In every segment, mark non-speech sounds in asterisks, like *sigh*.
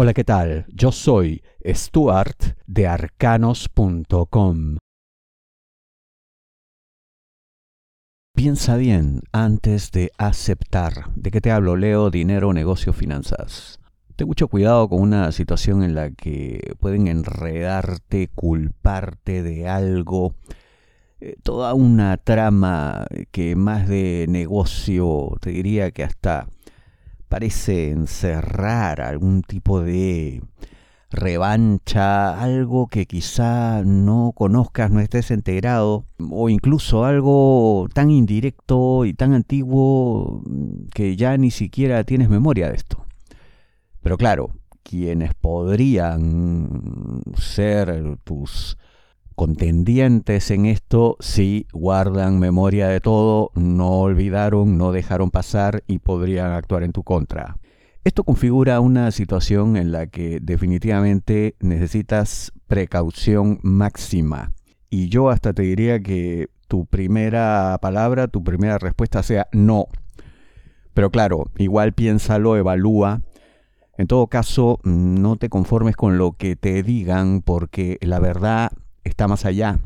Hola, ¿qué tal? Yo soy Stuart de arcanos.com. Piensa bien antes de aceptar. ¿De qué te hablo? Leo, dinero, negocio, finanzas. Ten mucho cuidado con una situación en la que pueden enredarte, culparte de algo. Eh, toda una trama que más de negocio, te diría que hasta parece encerrar algún tipo de revancha, algo que quizá no conozcas, no estés enterado, o incluso algo tan indirecto y tan antiguo que ya ni siquiera tienes memoria de esto. Pero claro, quienes podrían ser tus contendientes en esto sí guardan memoria de todo, no olvidaron, no dejaron pasar y podrían actuar en tu contra. Esto configura una situación en la que definitivamente necesitas precaución máxima. Y yo hasta te diría que tu primera palabra, tu primera respuesta sea no. Pero claro, igual piénsalo, evalúa. En todo caso, no te conformes con lo que te digan porque la verdad está más allá,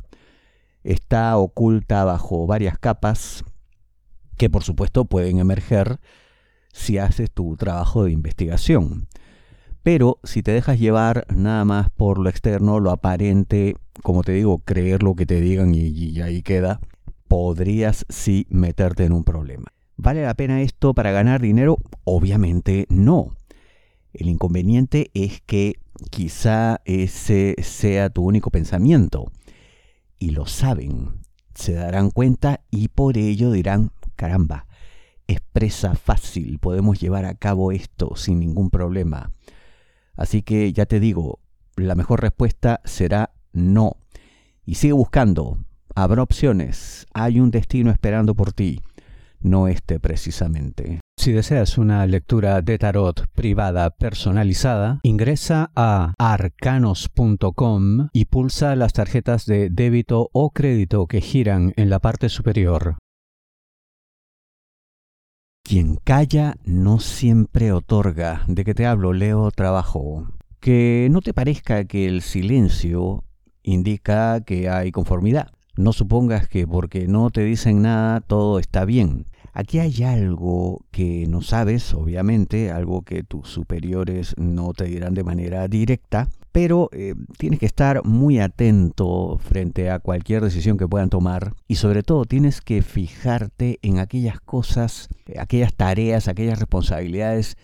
está oculta bajo varias capas que por supuesto pueden emerger si haces tu trabajo de investigación. Pero si te dejas llevar nada más por lo externo, lo aparente, como te digo, creer lo que te digan y, y ahí queda, podrías sí meterte en un problema. ¿Vale la pena esto para ganar dinero? Obviamente no. El inconveniente es que quizá ese sea tu único pensamiento. Y lo saben, se darán cuenta y por ello dirán, caramba, es presa fácil, podemos llevar a cabo esto sin ningún problema. Así que ya te digo, la mejor respuesta será no. Y sigue buscando, habrá opciones, hay un destino esperando por ti, no este precisamente. Si deseas una lectura de tarot privada personalizada, ingresa a arcanos.com y pulsa las tarjetas de débito o crédito que giran en la parte superior. Quien calla no siempre otorga. ¿De qué te hablo? Leo trabajo. Que no te parezca que el silencio indica que hay conformidad. No supongas que porque no te dicen nada todo está bien. Aquí hay algo que no sabes, obviamente, algo que tus superiores no te dirán de manera directa, pero eh, tienes que estar muy atento frente a cualquier decisión que puedan tomar y sobre todo tienes que fijarte en aquellas cosas, eh, aquellas tareas, aquellas responsabilidades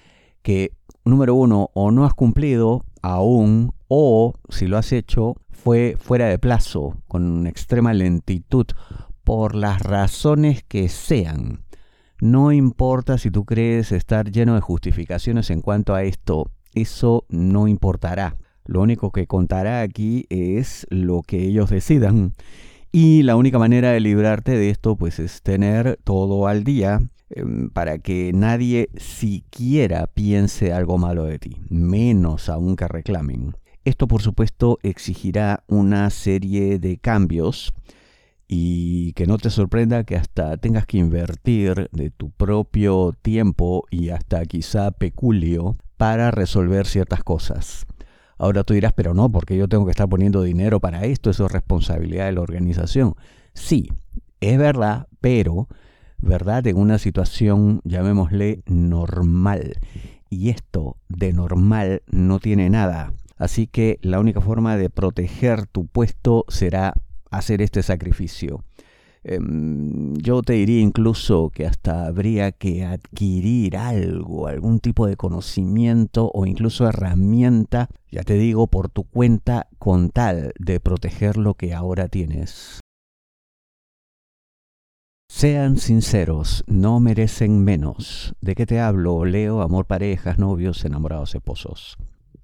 que, número uno, o no has cumplido aún o si lo has hecho fue fuera de plazo, con extrema lentitud, por las razones que sean. No importa si tú crees estar lleno de justificaciones en cuanto a esto, eso no importará. Lo único que contará aquí es lo que ellos decidan. Y la única manera de librarte de esto pues es tener todo al día em, para que nadie siquiera piense algo malo de ti, menos aún que reclamen. Esto por supuesto exigirá una serie de cambios y que no te sorprenda que hasta tengas que invertir de tu propio tiempo y hasta quizá peculio para resolver ciertas cosas. Ahora tú dirás, pero no, porque yo tengo que estar poniendo dinero para esto, eso es responsabilidad de la organización. Sí, es verdad, pero, ¿verdad? En una situación, llamémosle, normal. Y esto de normal no tiene nada. Así que la única forma de proteger tu puesto será hacer este sacrificio. Em, yo te diría incluso que hasta habría que adquirir algo, algún tipo de conocimiento o incluso herramienta, ya te digo, por tu cuenta con tal de proteger lo que ahora tienes. Sean sinceros, no merecen menos. ¿De qué te hablo? Leo, amor, parejas, novios, enamorados, esposos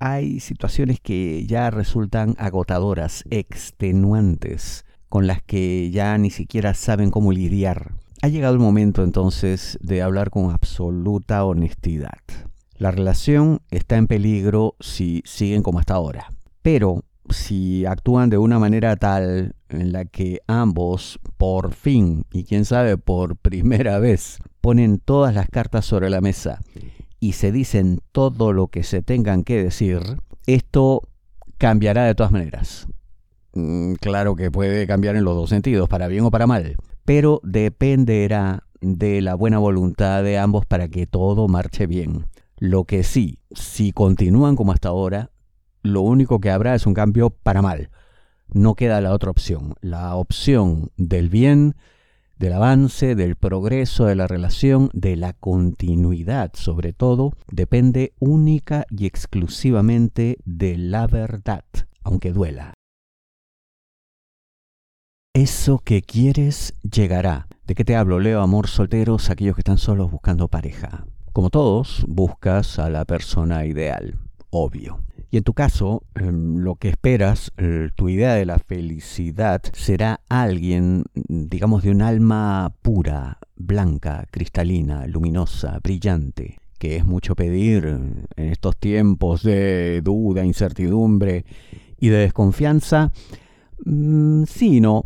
hay situaciones que ya resultan agotadoras, extenuantes, con las que ya ni siquiera saben cómo lidiar. Ha llegado el momento entonces de hablar con absoluta honestidad. La relación está en peligro si siguen como hasta ahora. Pero si actúan de una manera tal en la que ambos, por fin, y quién sabe por *laughs* primera vez, ponen todas las cartas sobre la mesa y se dicen todo lo que se tengan que decir, esto cambiará de todas maneras. Mm, claro que puede cambiar en los dos sentidos, para bien o para mal, pero dependerá de la buena voluntad de ambos para que todo marche bien. Lo que sí, si continúan como hasta ahora, lo único que habrá es un cambio para mal. No queda la otra opción. La opción del bien, del avance, del progreso de la relación, de la continuidad sobre todo, depende única y exclusivamente de la verdad, aunque duela. Eso que quieres llegará. ¿De qué te hablo? Leo amor solteros, aquellos que están solos buscando pareja. Como todos, buscas a la persona ideal, obvio. Y en tu caso, em, lo que esperas, eh, tu idea de la felicidad, será alguien, digamos, de un alma pura, blanca, cristalina, luminosa, brillante, que es mucho pedir en estos tiempos de duda, incertidumbre y de desconfianza. Mm, sí, no.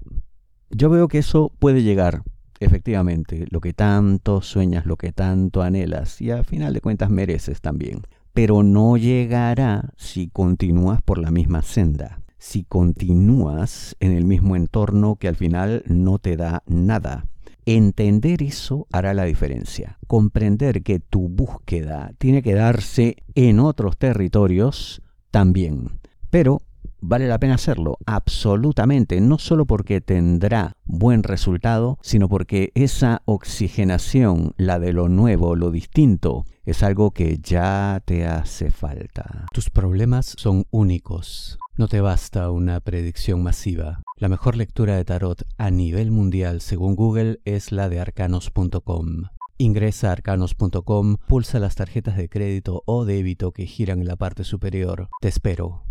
Yo veo que eso puede llegar, efectivamente, lo que tanto sueñas, lo que tanto anhelas y a final de cuentas mereces también. Pero no llegará si continúas por la misma senda, si continúas en el mismo entorno que al final no te da nada. Entender eso hará la diferencia. Comprender que tu búsqueda tiene que darse en otros territorios también. Pero vale la pena hacerlo, absolutamente, no solo porque tendrá buen resultado, sino porque esa oxigenación, la de lo nuevo, lo distinto, es algo que ya te hace falta. Tus problemas son únicos. No te basta una predicción masiva. La mejor lectura de tarot a nivel mundial, según Google, es la de arcanos.com. Ingresa a arcanos.com, pulsa las tarjetas de crédito o débito que giran en la parte superior. Te espero.